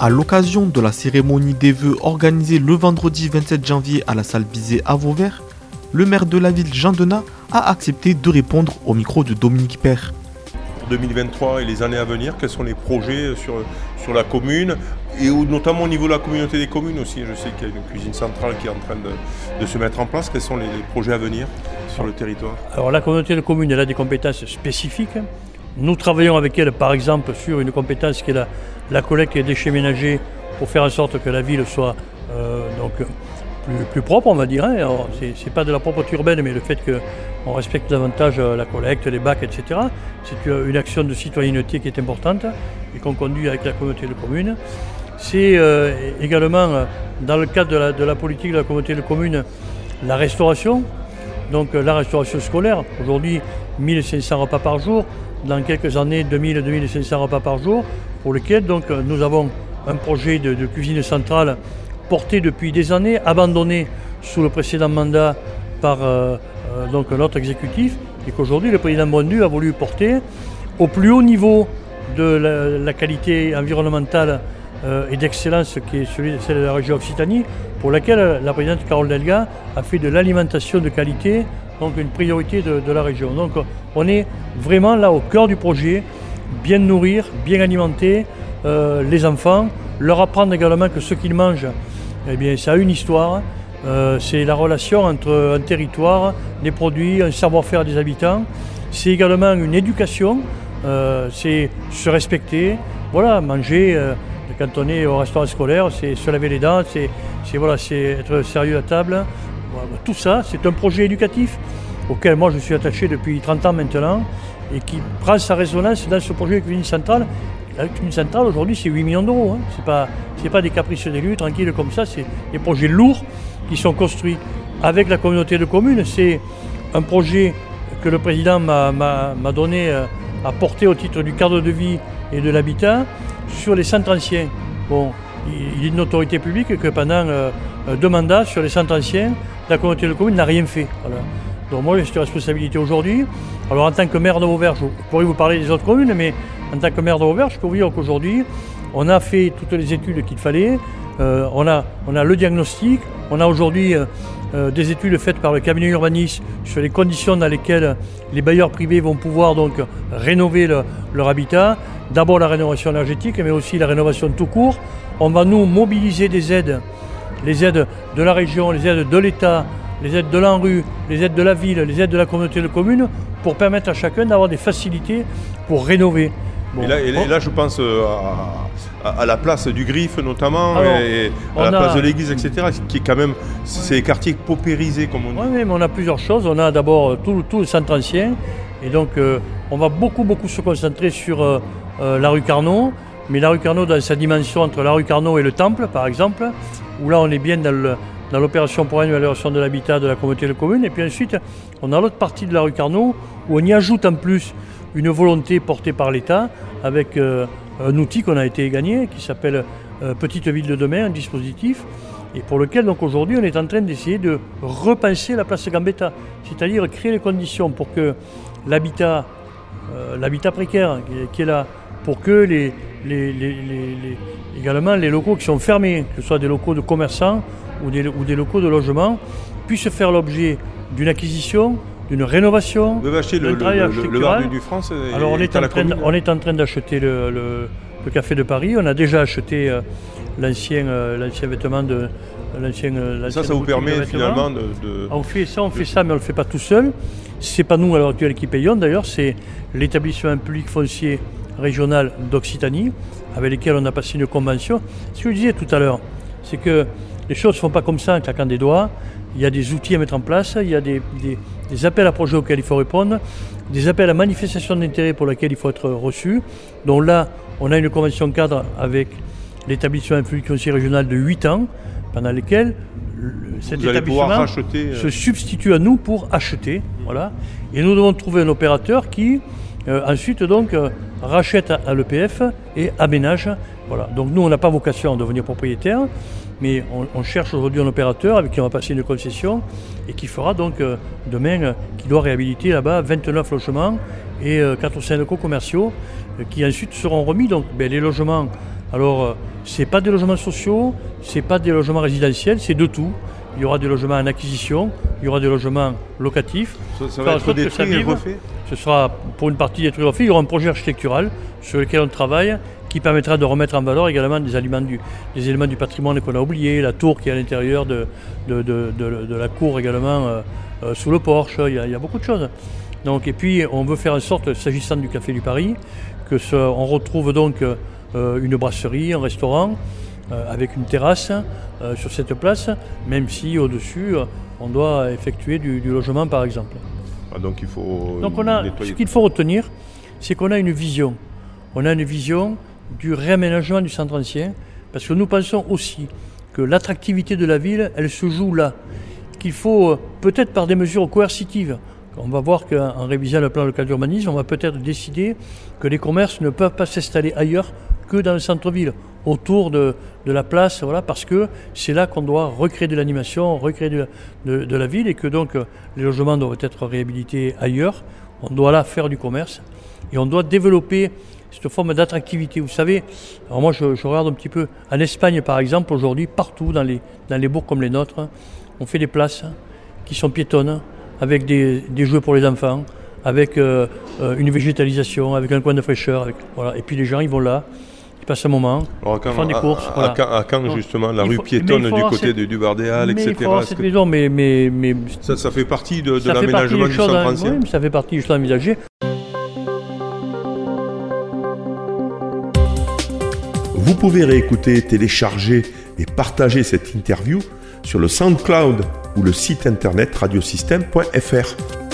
À l'occasion de la cérémonie des vœux organisée le vendredi 27 janvier à la salle Bizet à Vauvert, le maire de la ville Jean Denat a accepté de répondre au micro de Dominique Père. 2023 et les années à venir, quels sont les projets sur, sur la commune et notamment au niveau de la communauté des communes aussi? Je sais qu'il y a une cuisine centrale qui est en train de, se mettre en place. Quels sont les, projets à venir sur le territoire? Alors la communauté de communes, elle a des compétences spécifiques. Nous travaillons avec elle par exemple sur une compétence qui est la, collecte des déchets ménagers pour faire en sorte que la ville soit euh, donc, plus, propre, on va dire. Hein. Ce n'est pas de la propreté urbaine, mais le fait qu'on respecte davantage euh, la collecte, les bacs, etc. C'est une action de citoyenneté qui est importante et qu'on conduit avec la communauté de communes. C'est euh, également, dans le cadre de la, politique de la communauté de communes, la restauration. Donc la restauration scolaire, aujourd'hui 1500 repas par jour, dans quelques années 2000-2500 repas par jour, pour lequel donc, nous avons un projet de cuisine centrale porté depuis des années, abandonné sous le précédent mandat par euh, euh, notre exécutif, et qu'aujourd'hui le président Bondu a voulu porter au plus haut niveau de la, qualité environnementale euh, et d'excellence qui est celui, celle de la région Occitanie, pour laquelle la présidente Carole Delga a fait de l'alimentation de qualité donc une priorité de, la région. Donc on est vraiment là au cœur du projet, bien nourrir, bien alimenter les enfants, leur apprendre également que ce qu'ils mangent eh bien, ça a une histoire. Euh, c'est la relation entre un territoire, des produits, un savoir-faire des habitants. C'est également une éducation, euh, c'est se respecter, voilà, manger. Euh, quand on est au restaurant scolaire, c'est se laver les dents, c'est voilà, être sérieux à table. Tout ça, c'est un projet éducatif auquel moi je suis attaché depuis 30 ans maintenant et qui prend sa résonance dans ce projet de cuisine centrale la commune centrale aujourd'hui c'est 8 millions d'euros. Hein. Ce n'est pas, pas des caprices d'élus tranquilles comme ça, c'est des projets lourds qui sont construits avec la communauté de communes. C'est un projet que le président m'a donné euh, à porter au titre du cadre de vie et de l'habitat sur les centres anciens. Bon, il est une autorité publique que pendant euh, deux mandats sur les centres anciens, la communauté de communes n'a rien fait. Donc moi j'ai cette responsabilité aujourd'hui. Alors en tant que maire de Vauvert, je pourrais vous parler des autres communes, mais en tant que maire de Vauvert, je peux vous dire qu'aujourd'hui, on a fait toutes les études qu'il fallait. Euh, on, a, on a le diagnostic. On a aujourd'hui euh, euh, des études faites par le cabinet urbaniste sur les conditions dans lesquelles les bailleurs privés vont pouvoir donc rénover leur habitat. D'abord la rénovation énergétique, mais aussi la rénovation tout court. On va nous mobiliser des aides, les aides de la région, les aides de l'État, les aides de l'ANRU, les aides de la ville, les aides de la communauté de communes, pour permettre à chacun d'avoir des facilités pour rénover. Et, là, je pense euh, à, la place du Griffe notamment, et à la place de l'église, etc., qui est quand même, ces quartiers paupérisés, comme on dit. Oui, mais on a plusieurs choses. On a d'abord tout, tout, le centre ancien, et donc euh, on va beaucoup, beaucoup se concentrer sur euh, la rue Carnot, mais la rue Carnot dans sa dimension entre la rue Carnot et le Temple, par exemple, où là on est bien dans l'opération pour l'amélioration de l'habitat de la communauté de communes. Et puis ensuite, on a l'autre partie de la rue Carnot où on y ajoute en plus une volonté portée par l'État avec euh, un outil qu'on a été gagné qui s'appelle euh, Petite Ville de demain, un dispositif, et pour lequel donc aujourd'hui on est en train d'essayer de repenser la place Gambetta, c'est-à-dire créer les conditions pour que l'habitat, euh, l'habitat précaire qui est, là, pour que les, également les locaux qui sont fermés, que ce soit des locaux de commerçants ou des, ou des locaux de logement, puissent faire l'objet d'une acquisition d'une rénovation. Acheté le, le, du, France Alors on est, en train, on est en train d'acheter le, Café de Paris. On a déjà acheté euh, l'ancien euh, l'ancien vêtement de l'ancien. Euh, ça, ça vous permet finalement de, On fait ça, on fait ça, mais on ne le fait pas tout seul. C'est pas nous à l'heure actuelle qui payons d'ailleurs, c'est l'établissement public foncier régional d'Occitanie, avec lequel on a passé une convention. Ce que je disais tout à l'heure, c'est que les choses ne se font pas comme ça en claquant des doigts. Il y a des outils à mettre en place, il y a des, appels à projets auxquels il faut répondre, des appels à manifestation d'intérêt pour lesquels il faut être reçu. Donc là, on a une convention cadre avec l'établissement foncier régional de 8 ans, pendant lesquels cet établissement euh, se substitue à nous pour acheter. Voilà. Et nous devons trouver un opérateur qui ensuite donc euh, rachète à, l'EPF et aménage. Voilà. Donc nous, on n'a pas vocation à devenir propriétaire. Mais on, cherche aujourd'hui un opérateur avec qui on va passer une concession et qui fera donc euh, demain, euh, qui doit réhabiliter là-bas 29 logements et 4 euh, ou 5 locaux commerciaux qui ensuite seront remis. Donc ben, les logements Alors, ce n'est pas des logements sociaux, ce n'est pas des logements résidentiels, c'est de tout. Il y aura des logements en acquisition, il y aura des logements locatifs. Ça, va être détruit et refait Ce sera pour une partie détruit et refait. Il y aura un projet architectural sur lequel on travaille qui permettra de remettre en valeur également des, éléments du, des éléments du patrimoine qu'on a oubliés, la tour qui est à l'intérieur de, de, la cour également euh, euh, sous le porche, il y, a, beaucoup de choses. Donc, et puis on veut faire en sorte, s'agissant du Café du Paris, que on retrouve donc euh, une brasserie, un restaurant, avec une terrasse sur cette place, même si au-dessus on doit effectuer du, logement par exemple. Ah, donc il faut. Donc on a, ce qu'il faut retenir, c'est qu'on a une vision. On a une vision du réaménagement du centre ancien, parce que nous pensons aussi que l'attractivité de la ville, elle se joue là, qu'il faut euh, peut-être par des mesures coercitives. On va voir qu'en révisant le plan local d'urbanisme, on va peut-être décider que les commerces ne peuvent pas s'installer ailleurs que dans le centre-ville, autour de, la place, voilà, parce que c'est là qu'on doit recréer de l'animation, recréer de, de, la ville, et que donc euh, les logements doivent être réhabilités ailleurs. On doit là faire du commerce, et on doit développer cette forme d'attractivité. Vous savez, alors moi je, regarde un petit peu, en Espagne par exemple, aujourd'hui, partout dans les, dans les bourgs comme les nôtres, on fait des places qui sont piétonnes, avec des, des jeux pour les enfants, avec euh, euh, une végétalisation, avec un coin de fraîcheur. Voilà. Et puis les gens, ils vont là, ils passent un moment, font des courses. À, à, quand, justement, la rue piétonne du côté du Bardéal, etc. cette maison, mais, mais, mais ça, ça, fait partie de, de l'aménagement du centre ancien. Oui, ça fait partie du choix envisagé. Vous pouvez réécouter, télécharger et partager cette interview sur le SoundCloud ou le site internet radiosystème.fr.